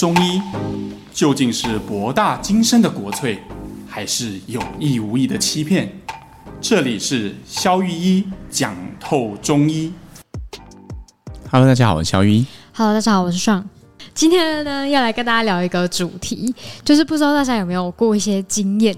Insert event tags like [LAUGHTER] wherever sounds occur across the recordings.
中医究竟是博大精深的国粹，还是有意无意的欺骗？这里是肖玉一讲透中医。Hello，大家好，我是肖玉一。Hello，大家好，我是爽。今天呢，要来跟大家聊一个主题，就是不知道大家有没有过一些经验，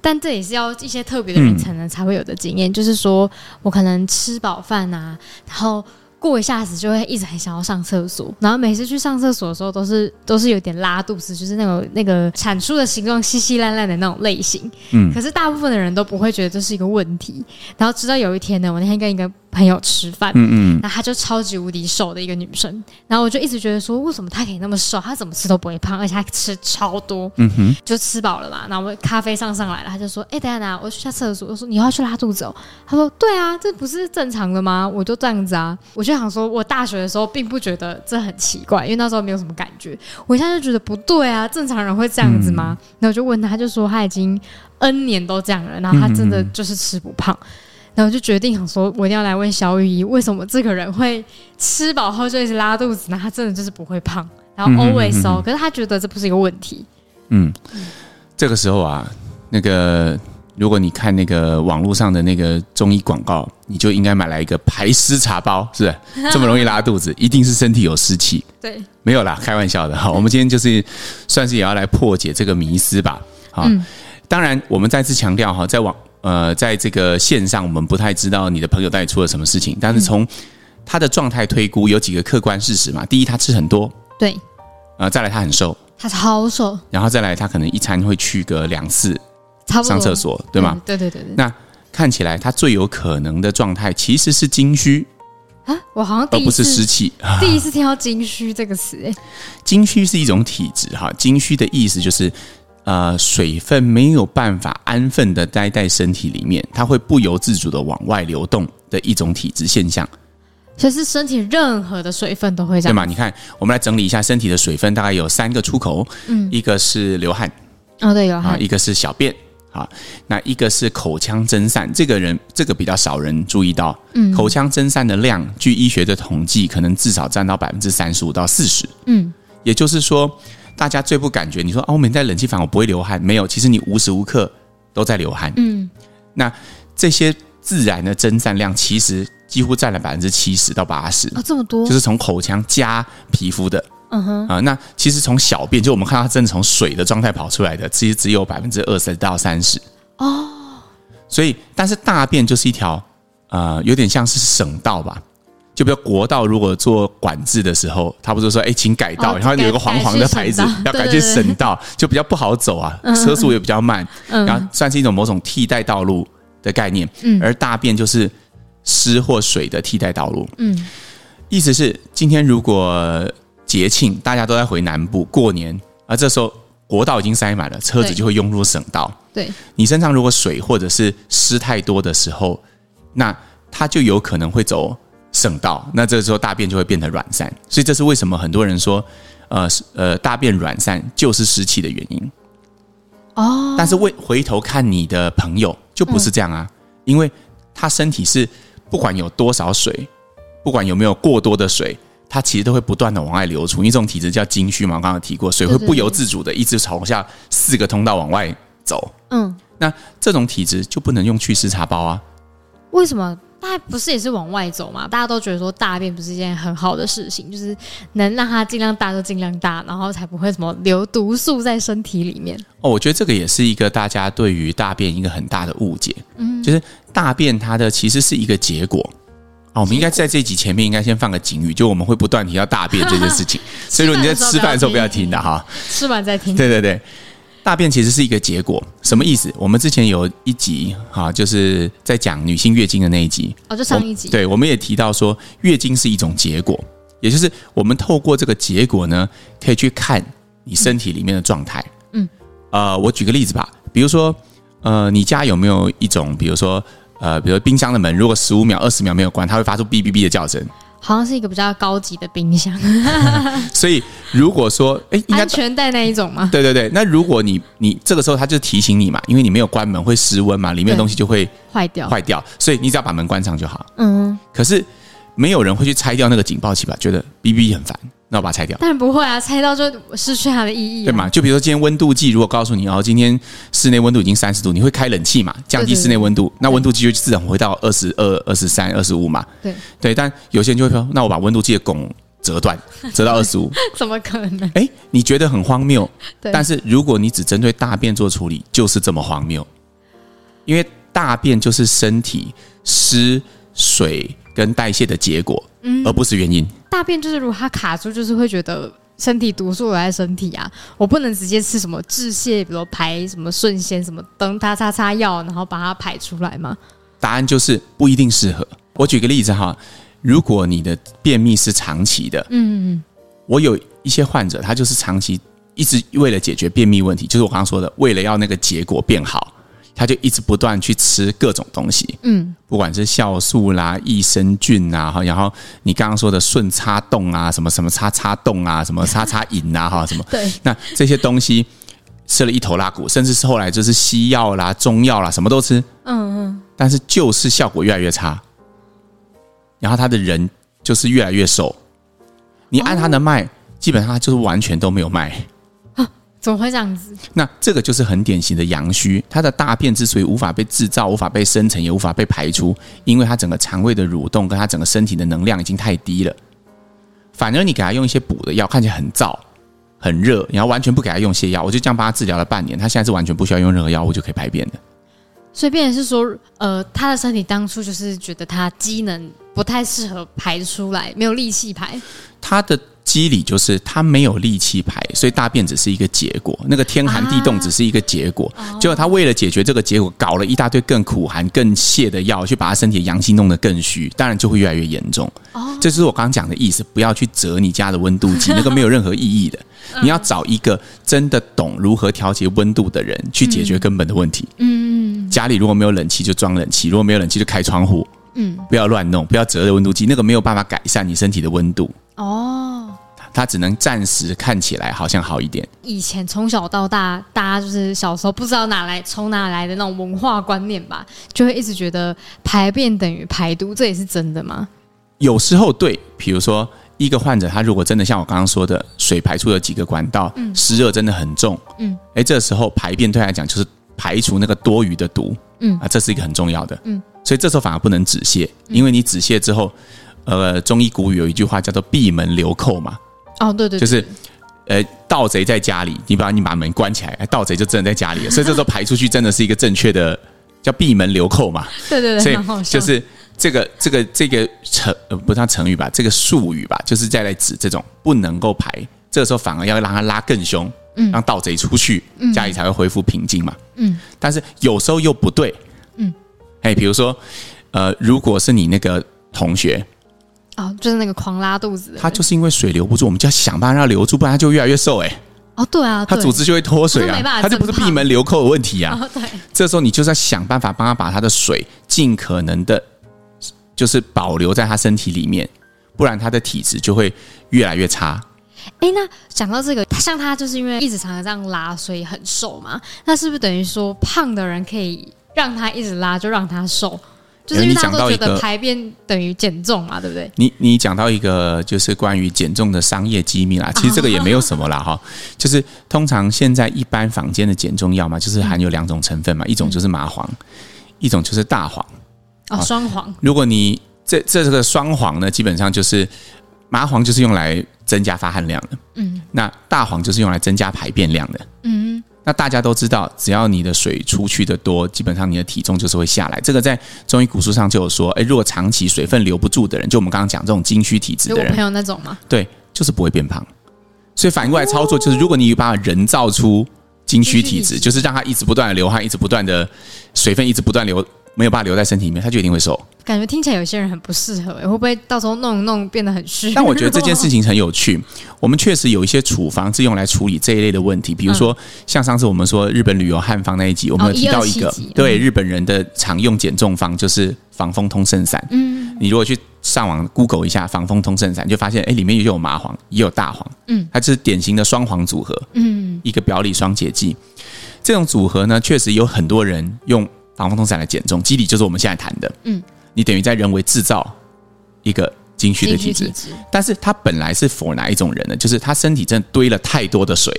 但这也是要一些特别的人才能才会有的经验，嗯、就是说我可能吃饱饭啊，然后。过一下子就会一直很想要上厕所，然后每次去上厕所的时候都是都是有点拉肚子，就是那种那个产出的形状稀稀烂烂的那种类型。嗯，可是大部分的人都不会觉得这是一个问题。然后直到有一天呢，我那天跟一个朋友吃饭，嗯嗯，那她就超级无敌瘦的一个女生，然后我就一直觉得说，为什么她可以那么瘦，她怎么吃都不会胖，而且她吃超多，嗯哼，就吃饱了嘛。然后我咖啡上上来了，她就说，哎、欸，等下等下，我去下厕所。我说你要去拉肚子哦？她说对啊，这不是正常的吗？我就这样子啊。我就想说，我大学的时候并不觉得这很奇怪，因为那时候没有什么感觉。我现在就觉得不对啊，正常人会这样子吗？然后我就问她，她就说她已经 N 年都这样了，然后她真的就是吃不胖。然后就决定想说，我一定要来问小雨姨，为什么这个人会吃饱后就一直拉肚子？呢他真的就是不会胖，然后 always 瘦，可是他觉得这不是一个问题。嗯，这个时候啊，那个如果你看那个网络上的那个中医广告，你就应该买来一个排湿茶包，是不是？这么容易拉肚子，一定是身体有湿气。[LAUGHS] 对，没有啦，开玩笑的。哈，我们今天就是算是也要来破解这个迷思吧。好，嗯、当然我们再次强调哈，在网。呃，在这个线上，我们不太知道你的朋友到底出了什么事情。但是从他的状态推估，有几个客观事实嘛。第一，他吃很多，对。呃，再来他很瘦，他超瘦。然后再来，他可能一餐会去个两次，上厕所，对吗？对对对对。那看起来他最有可能的状态其实是精虚啊，我好像第一次，而不是湿气。第一次听到精虚这个词，哎，精虚是一种体质哈。精虚的意思就是。呃，水分没有办法安分的待在身体里面，它会不由自主的往外流动的一种体质现象。所以是身体任何的水分都会这样，对吗？你看，我们来整理一下身体的水分，大概有三个出口，嗯，一个是流汗，哦对，流汗，啊，一个是小便，好，那一个是口腔蒸散，这个人这个比较少人注意到，嗯，口腔蒸散的量，据医学的统计，可能至少占到百分之三十五到四十，嗯，也就是说。大家最不感觉，你说哦，我每天在冷气房，我不会流汗，没有，其实你无时无刻都在流汗。嗯，那这些自然的蒸散量，其实几乎占了百分之七十到八十。啊，这么多，就是从口腔加皮肤的。嗯哼，啊，那其实从小便，就我们看到它真的从水的状态跑出来的，其实只有百分之二十到三十。哦，所以，但是大便就是一条，呃，有点像是省道吧。就比如国道，如果做管制的时候，他不是说哎，请改道，然后有一个黄黄的牌子，要改去省道，就比较不好走啊，车速也比较慢，然后算是一种某种替代道路的概念。而大便就是湿或水的替代道路。嗯，意思是今天如果节庆大家都在回南部过年，而这时候国道已经塞满了，车子就会涌入省道。对，你身上如果水或者是湿太多的时候，那它就有可能会走。省道，那这个时候大便就会变得软散，所以这是为什么很多人说，呃呃，大便软散就是湿气的原因。哦，但是为回头看你的朋友就不是这样啊，嗯、因为他身体是不管有多少水，不管有没有过多的水，它其实都会不断的往外流出。因为这种体质叫阴虚嘛，我刚刚提过，水会不由自主的一直朝下四个通道往外走。嗯，那这种体质就不能用祛湿茶包啊？为什么？大家不是也是往外走嘛？大家都觉得说大便不是一件很好的事情，就是能让它尽量大就尽量大，然后才不会什么留毒素在身体里面。哦，我觉得这个也是一个大家对于大便一个很大的误解。嗯，就是大便它的其实是一个结果。哦，我们应该在这集前面应该先放个警语，就我们会不断提到大便这件事情。[LAUGHS] 所以说你在吃饭的时候不要听的哈，吃完再听。对对对。大便其实是一个结果，什么意思？我们之前有一集哈，就是在讲女性月经的那一集哦，就上一集。对，我们也提到说，月经是一种结果，也就是我们透过这个结果呢，可以去看你身体里面的状态。嗯，呃，我举个例子吧，比如说，呃，你家有没有一种，比如说，呃，比如冰箱的门，如果十五秒、二十秒没有关，它会发出哔哔哔的叫声。好像是一个比较高级的冰箱，[LAUGHS] 所以如果说，哎，安全带那一种吗？对对对，那如果你你这个时候，他就提醒你嘛，因为你没有关门会失温嘛，里面的东西就会坏掉坏掉，所以你只要把门关上就好。嗯，可是没有人会去拆掉那个警报器吧？觉得哔哔很烦。那我把它拆掉。但不会啊，拆掉就失去它的意义，对嘛？就比如说今天温度计如果告诉你哦，今天室内温度已经三十度，你会开冷气嘛，降低室内温度，那温度计就自然回到二十二、二十三、二十五嘛。对对，但有些人就会说，那我把温度计的拱折断，[LAUGHS] 折到二十五，怎么可能？哎，你觉得很荒谬，但是如果你只针对大便做处理，就是这么荒谬，因为大便就是身体湿水跟代谢的结果，嗯，而不是原因。大便就是如果它卡住，就是会觉得身体毒素留在身体啊，我不能直接吃什么致泻，比如排什么顺仙什么灯，它擦擦药，然后把它排出来吗？答案就是不一定适合。我举个例子哈，如果你的便秘是长期的，嗯嗯，我有一些患者，他就是长期一直为了解决便秘问题，就是我刚刚说的，为了要那个结果变好。他就一直不断去吃各种东西，嗯，不管是酵素啦、益生菌啊，哈，然后你刚刚说的顺叉冻啊，什么什么叉叉冻啊，什么叉叉饮啊，哈，什么，[LAUGHS] 对，那这些东西吃了一头拉骨，甚至是后来就是西药啦、中药啦，什么都吃，嗯嗯，但是就是效果越来越差，然后他的人就是越来越瘦，你按他的脉，基本上他就是完全都没有脉。怎么会这样子？那这个就是很典型的阳虚，他的大便之所以无法被制造、无法被生成、也无法被排出，因为他整个肠胃的蠕动跟他整个身体的能量已经太低了。反而你给他用一些补的药，看起来很燥、很热，然后完全不给他用泻药，我就这样帮他治疗了半年，他现在是完全不需要用任何药物就可以排便的。所以，变成是说，呃，他的身体当初就是觉得他机能不太适合排出来，没有力气排。他的。机理就是他没有力气排，所以大便只是一个结果。那个天寒地冻只是一个结果。结果他为了解决这个结果，搞了一大堆更苦寒、更泻的药，去把他身体的阳气弄得更虚，当然就会越来越严重。哦这就是我刚刚讲的意思。不要去折你家的温度计，[LAUGHS] 那个没有任何意义的。你要找一个真的懂如何调节温度的人去解决根本的问题。嗯，家里如果没有冷气，就装冷气；如果没有冷气，就开窗户。嗯，不要乱弄，不要折的温度计，那个没有办法改善你身体的温度。哦，它只能暂时看起来好像好一点。以前从小到大，大家就是小时候不知道哪来从哪来的那种文化观念吧，就会一直觉得排便等于排毒，这也是真的吗？有时候对，比如说一个患者，他如果真的像我刚刚说的，水排出了几个管道，嗯，湿热真的很重，嗯，哎，这时候排便对他来讲就是排除那个多余的毒，嗯啊，这是一个很重要的，嗯。所以这时候反而不能止泻，因为你止泻之后，呃，中医古语有一句话叫做“闭门留寇”嘛。哦，对对，就是，呃，盗贼在家里，你把你把门关起来，盗贼就真的在家里了。所以这时候排出去真的是一个正确的，叫“闭门留寇”嘛。[LAUGHS] 对对对，所以就是这个这个这个成呃不是成语吧？这个术语吧，就是在来指这种不能够排。这个时候反而要让他拉更凶，嗯，让盗贼出去，家里才会恢复平静嘛。嗯，但是有时候又不对。嗯哎，比如说，呃，如果是你那个同学，哦，就是那个狂拉肚子，他就是因为水留不住，我们就要想办法让他留住，不然他就越来越瘦。哎，哦，对啊，他组织就会脱水啊，他，他就不是闭门留寇的问题啊。哦，对，这时候你就是要想办法帮他把他的水尽可能的，就是保留在他身体里面，不然他的体质就会越来越差。哎，那讲到这个，像他就是因为一直常常这样拉，所以很瘦嘛。那是不是等于说胖的人可以？让他一直拉，就让他瘦，就是因为大家都觉得排便等于减重嘛，对不对？你你讲到一个就是关于减重的商业机密啦，其实这个也没有什么啦哈，[LAUGHS] 就是通常现在一般坊间的减重药嘛，就是含有两种成分嘛，一种就是麻黄，一种就是大黄。哦，双黄。如果你这这这个双黄呢，基本上就是麻黄就是用来增加发汗量的，嗯，那大黄就是用来增加排便量的，嗯。那大家都知道，只要你的水出去的多，基本上你的体重就是会下来。这个在中医古书上就有说，诶，如果长期水分留不住的人，就我们刚刚讲这种精虚体质的人，有朋友那种吗？对，就是不会变胖。所以反过来操作，就是如果你把人造出精虚体质，就是让它一直不断的流汗，一直不断的水分一直不断流。没有办法留在身体里面，他就一定会瘦。感觉听起来有些人很不适合，会不会到时候弄一弄变得很虚？[LAUGHS] 但我觉得这件事情很有趣。我们确实有一些处方是用来处理这一类的问题，比如说像上次我们说日本旅游汉方那一集，我们有提到一个对日本人的常用减重方，就是防风通圣散。嗯，你如果去上网 Google 一下防风通圣散，你就发现哎，里面也有麻黄，也有大黄。嗯，它就是典型的双黄组合。嗯，一个表里双解剂。这种组合呢，确实有很多人用。防风通散来减重，基底就是我们现在谈的。嗯，你等于在人为制造一个经虚的体质，但是它本来是 for 哪一种人呢？就是他身体真的堆了太多的水，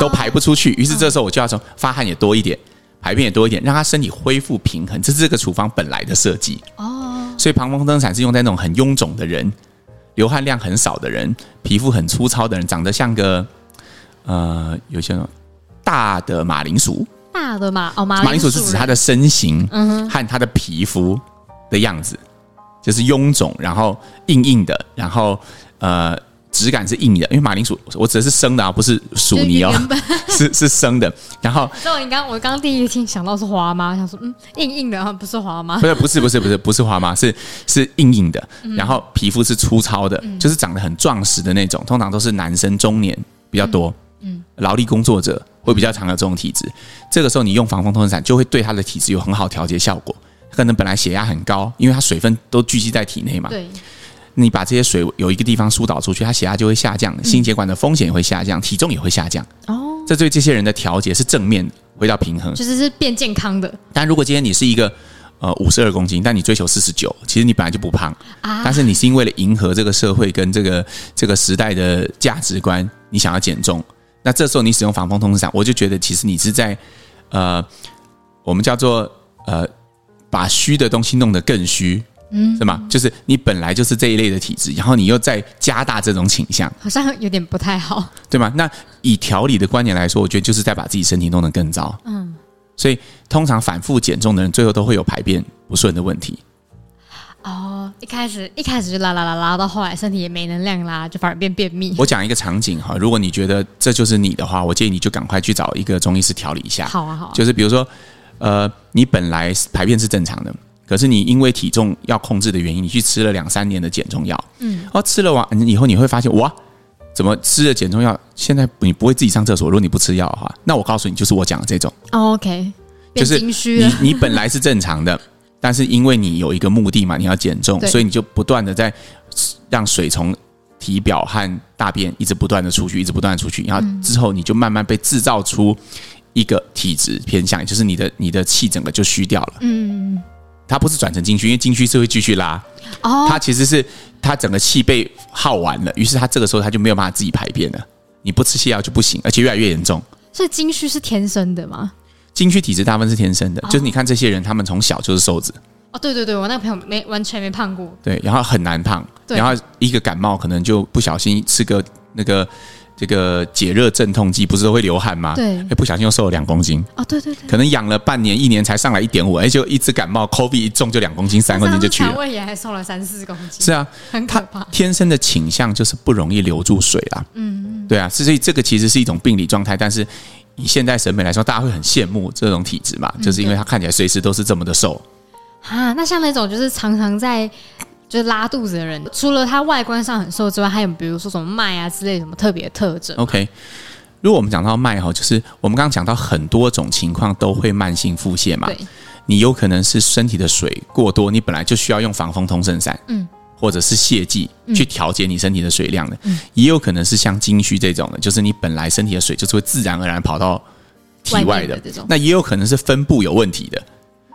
都排不出去。于是这时候我就要说，发汗也多一点，排便也多一点，让他身体恢复平衡。这是这个处方本来的设计哦。所以防风灯伞是用在那种很臃肿的人、流汗量很少的人、皮肤很粗糙的人，长得像个呃，有些大的马铃薯。大的马哦，马铃薯是指它的身形和它的皮肤的样子。就是臃肿，然后硬硬的，然后呃，质感是硬的，因为马铃薯我指的是生的啊，不是薯泥哦，[LAUGHS] 是是生的。然后，那我你刚我刚第一听想到是花妈，想说嗯，硬硬的，不是花妈，不是不是不是不是不是花妈，是是硬硬的，然后皮肤是粗糙的，嗯、就是长得很壮实的那种，通常都是男生中年比较多，嗯，劳力工作者会比较常有这种体质。这个时候你用防风通风伞就会对他的体质有很好调节效果。可能本来血压很高，因为它水分都聚集在体内嘛。对。你把这些水有一个地方疏导出去，它血压就会下降，心血管的风险也会下降，体重也会下降。哦。这对这些人的调节是正面，回到平衡，就是是变健康的。但如果今天你是一个呃五十二公斤，但你追求四十九，其实你本来就不胖啊，但是你是因为了迎合这个社会跟这个这个时代的价值观，你想要减重，那这时候你使用防风通风伞，我就觉得其实你是在呃，我们叫做呃。把虚的东西弄得更虚，嗯，是吗？就是你本来就是这一类的体质，然后你又再加大这种倾向，好像有点不太好，对吗？那以调理的观点来说，我觉得就是在把自己身体弄得更糟，嗯。所以通常反复减重的人，最后都会有排便不顺的问题。哦，一开始一开始就拉拉拉拉，到后来身体也没能量啦，就反而变便秘。我讲一个场景哈，如果你觉得这就是你的话，我建议你就赶快去找一个中医师调理一下。好啊，好啊，就是比如说。呃，你本来排便是正常的，可是你因为体重要控制的原因，你去吃了两三年的减重药，嗯，哦，吃了完以后你会发现，哇，怎么吃了减重药，现在你不会自己上厕所？如果你不吃药的话，那我告诉你，就是我讲的这种。哦，OK，就是你你本来是正常的，但是因为你有一个目的嘛，你要减重，所以你就不断的在让水从体表和大便一直不断的出去，一直不断的出去，然后之后你就慢慢被制造出。一个体质偏向，就是你的你的气整个就虚掉了。嗯，它不是转成经虚，因为经虚是会继续拉。哦，它其实是它整个气被耗完了，于是它这个时候它就没有办法自己排便了。你不吃泻药就不行，而且越来越严重。所以经虚是天生的吗？经虚体质大部分是天生的，就是你看这些人，他们从小就是瘦子。哦，对对对，我那个朋友没完全没胖过。对，然后很难胖，然后一个感冒可能就不小心吃个那个。这个解热镇痛剂不是都会流汗吗？对，不小心又瘦了两公斤。哦，对对对，可能养了半年一年才上来一点五，哎，就一直感冒，COVID 一中就两公斤三公斤就去了。肠胃炎还瘦了三四公斤。是啊，很可怕。天生的倾向就是不容易留住水啦。嗯嗯，对啊，所以这个其实是一种病理状态，但是以现代审美来说，大家会很羡慕这种体质嘛，就是因为他看起来随时都是这么的瘦。啊，那像那种就是常常在。就是拉肚子的人，除了他外观上很瘦之外，还有比如说什么脉啊之类什么特别特征。OK，如果我们讲到脉哈，就是我们刚刚讲到很多种情况都会慢性腹泻嘛。对，你有可能是身体的水过多，你本来就需要用防风通圣散，嗯，或者是泻剂去调节你身体的水量的。嗯，也有可能是像金虚这种的，就是你本来身体的水就是会自然而然跑到体外的。那也有可能是分布有问题的，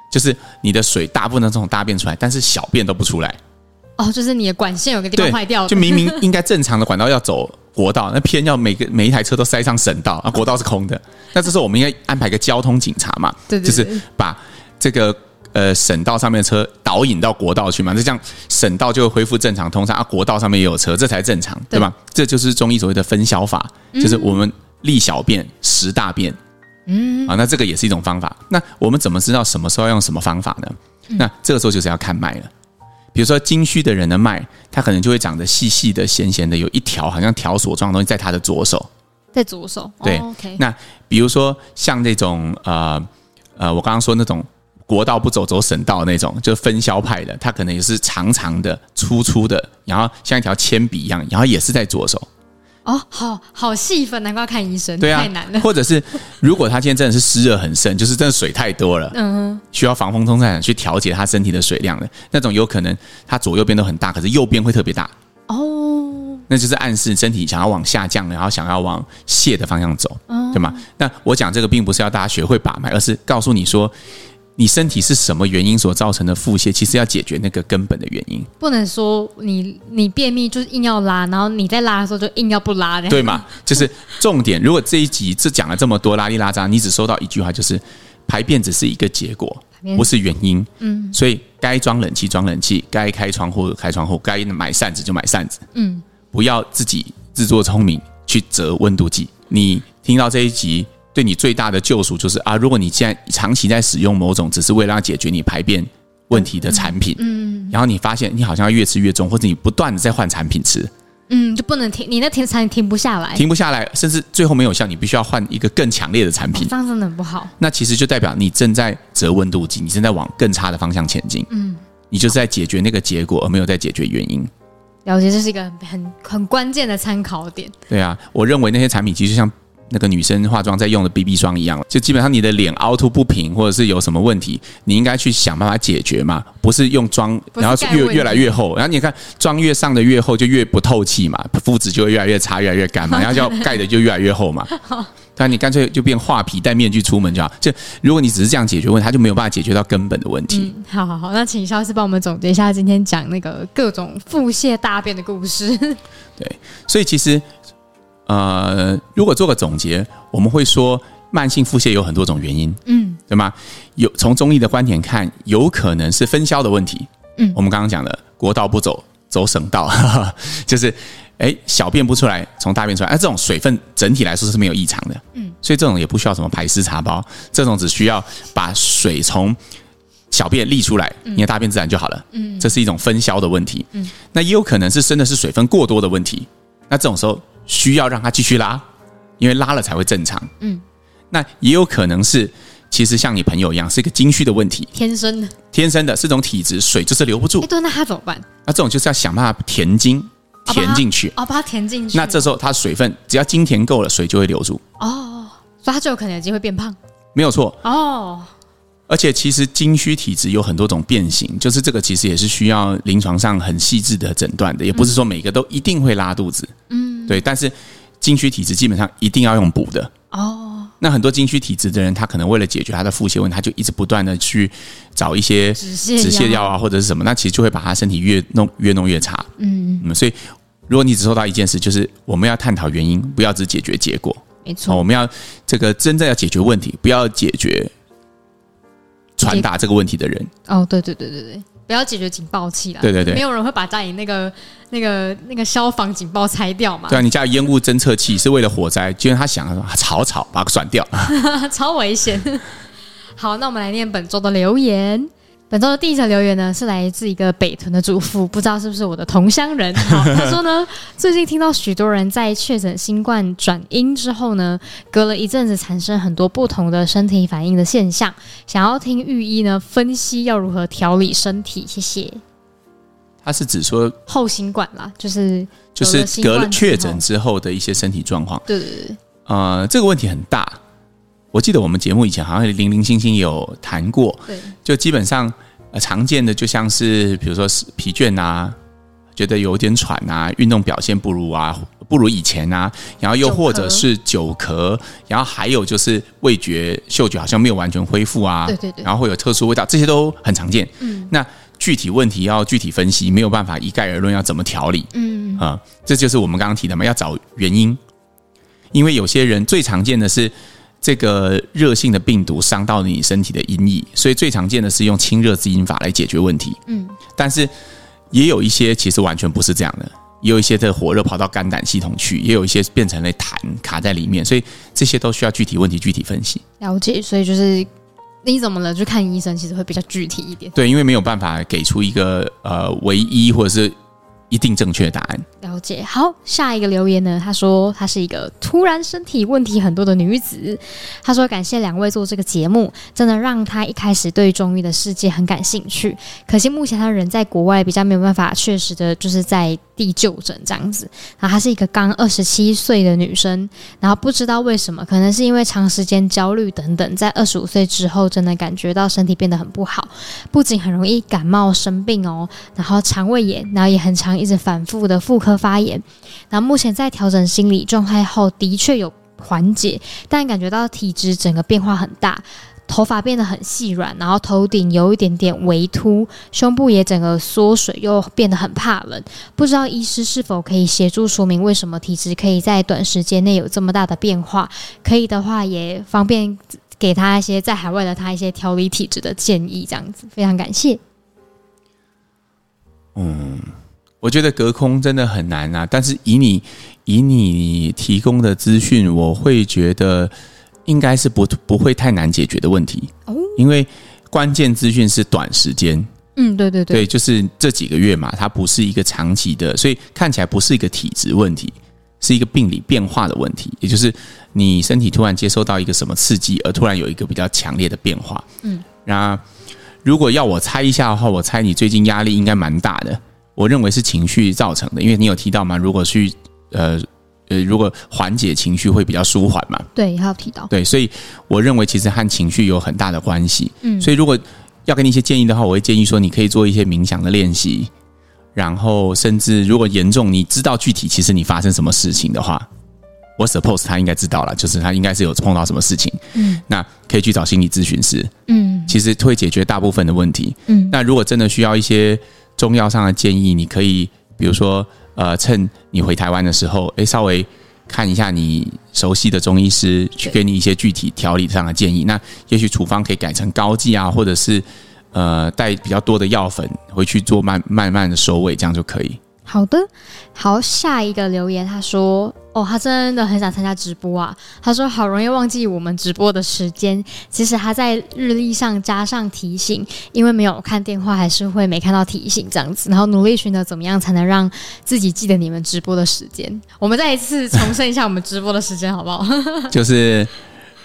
就是你的水大部分都从大便出来，但是小便都不出来。哦，就是你的管线有个地方坏掉了，就明明应该正常的管道要走国道，那偏要每个每一台车都塞上省道，啊，国道是空的。那这时候我们应该安排个交通警察嘛，对，对，对，就是把这个呃省道上面的车导引到国道去嘛，那这样省道就会恢复正常通畅，啊，国道上面也有车，这才正常，对吧？这就是中医所谓的分消法，就是我们利小便实大便，嗯，啊，那这个也是一种方法。那我们怎么知道什么时候要用什么方法呢？那这个时候就是要看脉了。比如说经虚的人的脉，他可能就会长得细细的、咸咸的，有一条好像条索状的东西在他的左手，在左手。对、哦 okay、那比如说像那种呃呃，我刚刚说那种国道不走走省道那种，就是分销派的，他可能也是长长的、粗粗的，然后像一条铅笔一样，然后也是在左手。哦，好好细分，难怪要看医生，对啊，太难了。或者是如果他今天真的是湿热很盛，就是真的水太多了，嗯哼，需要防风通伞去调节他身体的水量的那种，有可能他左右边都很大，可是右边会特别大哦，那就是暗示身体想要往下降，然后想要往泻的方向走，对吗？那我讲这个并不是要大家学会把脉，而是告诉你说，你身体是什么原因所造成的腹泻？其实要解决那个根本的原因，不能说你你便秘就是硬要拉，然后你在拉的时候就硬要不拉的，对吗？就是重点。如果这一集这讲了这么多拉里拉杂，你只收到一句话，就是排便只是一个结果，不是原因。嗯，所以该装冷气装冷气，该开窗户开窗户，该买扇子就买扇子。嗯，不要自己自作聪明去折温度计。你听到这一集。对你最大的救赎就是啊，如果你现在长期在使用某种只是为了要解决你排便问题的产品，嗯，然后你发现你好像越吃越重，或者你不断的在换产品吃，嗯，就不能停，你那停产品停不下来，停不下来，甚至最后没有效，你必须要换一个更强烈的产品，这样真的不好。那其实就代表你正在折温度计，你正在往更差的方向前进，嗯，你就是在解决那个结果，而没有在解决原因。了解，这是一个很很关键的参考点。对啊，我认为那些产品其实像。那个女生化妆在用的 BB 霜一样，就基本上你的脸凹凸不平，或者是有什么问题，你应该去想办法解决嘛，不是用妆，然后越越来越厚，然后你看妆越上的越厚就越不透气嘛，肤质就会越来越差，越来越干嘛，[LAUGHS] 然后就要盖的就越来越厚嘛。[LAUGHS] 但你干脆就变画皮戴面具出门就好。就如果你只是这样解决问题，他就没有办法解决到根本的问题。嗯，好好好，那请萧医师帮我们总结一下今天讲那个各种腹泻大便的故事。[LAUGHS] 对，所以其实。呃，如果做个总结，我们会说慢性腹泻有很多种原因，嗯，对吗？有从中医的观点看，有可能是分销的问题，嗯，我们刚刚讲的国道不走，走省道，呵 [LAUGHS] 呵就是哎小便不出来，从大便出来，哎、啊，这种水分整体来说是没有异常的，嗯，所以这种也不需要什么排湿茶包，这种只需要把水从小便沥出来，你的大便自然就好了，嗯，这是一种分销的问题，嗯，那也有可能是真的是水分过多的问题，那这种时候。需要让他继续拉，因为拉了才会正常。嗯，那也有可能是，其实像你朋友一样，是一个经虚的问题，天生的，天生的是种体质，水就是留不住。哎，对，那他怎么办？那这种就是要想办法填精，填进去，哦，把它填进去。那这时候它水分只要精填够了，水就会留住。哦，所以他就有可能有机会变胖。没有错。哦。而且其实经虚体质有很多种变形，就是这个其实也是需要临床上很细致的诊断的，也不是说每个都一定会拉肚子。嗯，对。但是经虚体质基本上一定要用补的。哦。那很多经虚体质的人，他可能为了解决他的腹泻问题，他就一直不断的去找一些止泻药啊，或者是什么，那其实就会把他身体越弄越弄越差。嗯嗯。所以如果你只做到一件事，就是我们要探讨原因，不要只解决结果。没错。我们要这个真正要解决问题，不要解决。传达这个问题的人哦，对对对对对，不要解决警报器啦。对对对，没有人会把家里那个那个那个消防警报拆掉嘛。对啊，你家烟雾侦测器是为了火灾，居然他想说吵吵，把它转掉，[LAUGHS] 超危险。好，那我们来念本周的留言。本周的第一则留言呢，是来自一个北屯的主妇，不知道是不是我的同乡人。[LAUGHS] 好，他说呢，最近听到许多人在确诊新冠转阴之后呢，隔了一阵子产生很多不同的身体反应的现象，想要听御医呢分析要如何调理身体。谢谢。他是指说后新冠啦，就是就是隔了确诊之后的一些身体状况。对对对。呃，这个问题很大。我记得我们节目以前好像零零星星有谈过，对，就基本上呃常见的就像是比如说是疲倦啊，觉得有点喘啊，运动表现不如啊，不如以前啊，然后又或者是久咳，然后还有就是味觉、嗅觉好像没有完全恢复啊，对对对，然后会有特殊味道，这些都很常见。嗯，那具体问题要具体分析，没有办法一概而论，要怎么调理？嗯啊，这就是我们刚刚提的嘛，要找原因，因为有些人最常见的是。这个热性的病毒伤到你身体的阴液，所以最常见的是用清热滋阴法来解决问题。嗯，但是也有一些其实完全不是这样的，也有一些的火热跑到肝胆系统去，也有一些变成了痰卡在里面，所以这些都需要具体问题具体分析。了解，所以就是你怎么了，去看医生，其实会比较具体一点。对，因为没有办法给出一个呃唯一或者是。一定正确答案。了解。好，下一个留言呢？他说她是一个突然身体问题很多的女子。她说感谢两位做这个节目，真的让她一开始对中医的世界很感兴趣。可惜目前她人在国外，比较没有办法确实的就是在地就诊这样子。然后她是一个刚二十七岁的女生，然后不知道为什么，可能是因为长时间焦虑等等，在二十五岁之后，真的感觉到身体变得很不好，不仅很容易感冒生病哦，然后肠胃炎，然后也很常。一直反复的妇科发炎，然后目前在调整心理状态后，的确有缓解，但感觉到体质整个变化很大，头发变得很细软，然后头顶有一点点微秃，胸部也整个缩水，又变得很怕冷。不知道医师是否可以协助说明为什么体质可以在短时间内有这么大的变化？可以的话，也方便给他一些在海外的他一些调理体质的建议，这样子非常感谢。嗯，我觉得隔空真的很难啊，但是以你以你提供的资讯，我会觉得。应该是不不会太难解决的问题。哦，因为关键资讯是短时间，嗯，对对对，对，就是这几个月嘛，它不是一个长期的，所以看起来不是一个体质问题，是一个病理变化的问题，也就是你身体突然接收到一个什么刺激，而突然有一个比较强烈的变化，嗯，那如果要我猜一下的话，我猜你最近压力应该蛮大的，我认为是情绪造成的，因为你有提到嘛，如果去呃。呃，如果缓解情绪会比较舒缓嘛？对，还有提到。对，所以我认为其实和情绪有很大的关系。嗯，所以如果要给你一些建议的话，我会建议说，你可以做一些冥想的练习，然后甚至如果严重，你知道具体其实你发生什么事情的话，我 suppose 他应该知道了，就是他应该是有碰到什么事情。嗯，那可以去找心理咨询师。嗯，其实会解决大部分的问题。嗯，那如果真的需要一些中药上的建议，你可以比如说。呃，趁你回台湾的时候，诶，稍微看一下你熟悉的中医师，去给你一些具体调理上的建议。那也许处方可以改成膏剂啊，或者是呃带比较多的药粉回去做慢慢慢的收尾，这样就可以。好的，好，下一个留言，他说：“哦，他真的很想参加直播啊。”他说：“好容易忘记我们直播的时间，其实他在日历上加上提醒，因为没有看电话，还是会没看到提醒这样子。然后努力寻找怎么样才能让自己记得你们直播的时间。我们再一次重申一下我们直播的时间，好不好？[LAUGHS] 就是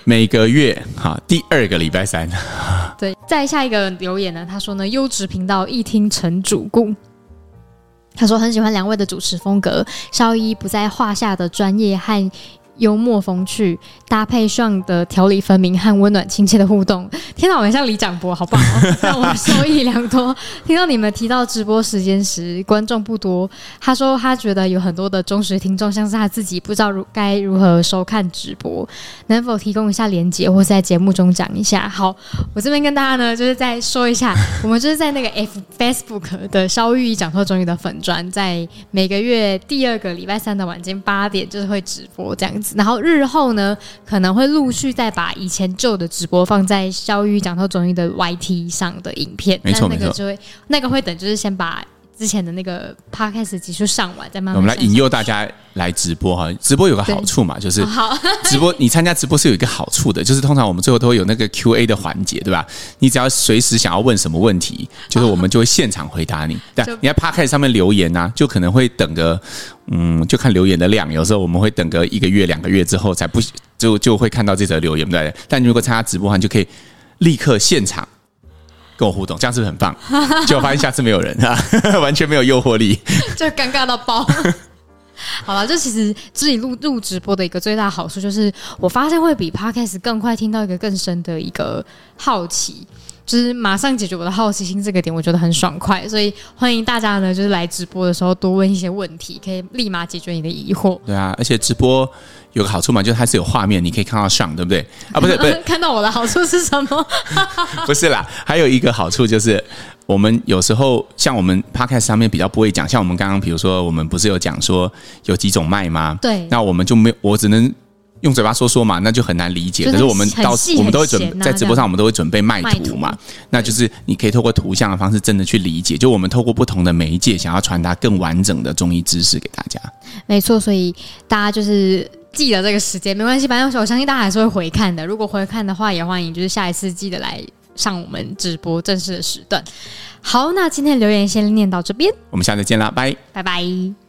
每个月哈第二个礼拜三。对，再下一个留言呢，他说呢，优质频道一听成主顾。”他说很喜欢两位的主持风格，稍一不在话下的专业和幽默风趣搭配上的条理分明和温暖亲切的互动，天哪，我很像李长博，好棒哦，[LAUGHS] 让我受益良多。听到你们提到直播时间时，观众不多。他说他觉得有很多的忠实听众，像是他自己不知道如该如何收看直播，能否提供一下连接，或是在节目中讲一下？好，我这边跟大家呢，就是再说一下，我们就是在那个 F [LAUGHS] Facebook 的萧御医讲透中医的粉砖，在每个月第二个礼拜三的晚间八点，就是会直播这样。然后日后呢，可能会陆续再把以前旧的直播放在萧御医讲透中医的 YT 上的影片，没错，那个就会那个会等，就是先把。之前的那个 podcast 集数上完，再慢慢。我们来引诱大家来直播哈，直播有个好处嘛，就是 [LAUGHS] 直播你参加直播是有一个好处的，就是通常我们最后都会有那个 Q&A 的环节，对吧？你只要随时想要问什么问题，[LAUGHS] 就是我们就会现场回答你。[LAUGHS] 但你在 podcast 上面留言啊，就可能会等个嗯，就看留言的量，有时候我们会等个一个月、两个月之后才不就就会看到这则留言，对不对？但如果参加直播的话，你就可以立刻现场。跟我互动，这样是不是很棒？[LAUGHS] 结果发现下次没有人啊，[LAUGHS] 完全没有诱惑力，[LAUGHS] 就尴尬到爆。好了，这其实自己录录直播的一个最大好处，就是我发现会比 Podcast 更快听到一个更深的一个好奇。就是马上解决我的好奇心这个点，我觉得很爽快，所以欢迎大家呢，就是来直播的时候多问一些问题，可以立马解决你的疑惑。对啊，而且直播有个好处嘛，就是它是有画面，你可以看到上，对不对？啊，不是 [LAUGHS] 不是，看到我的好处是什么？[LAUGHS] [LAUGHS] 不是啦，还有一个好处就是，我们有时候像我们 Podcast 上面比较不会讲，像我们刚刚比如说我们不是有讲说有几种麦吗？对，那我们就没有，我只能。用嘴巴说说嘛，那就很难理解。可是我们到我们都会准在直播上，我们都会准备卖图嘛。那就是你可以透过图像的方式，真的去理解。就我们透过不同的媒介，想要传达更完整的中医知识给大家。没错，所以大家就是记得这个时间没关系，反正我相信大家还是会回看的。如果回看的话，也欢迎就是下一次记得来上我们直播正式的时段。好，那今天留言先念到这边，我们下次见啦，拜拜拜。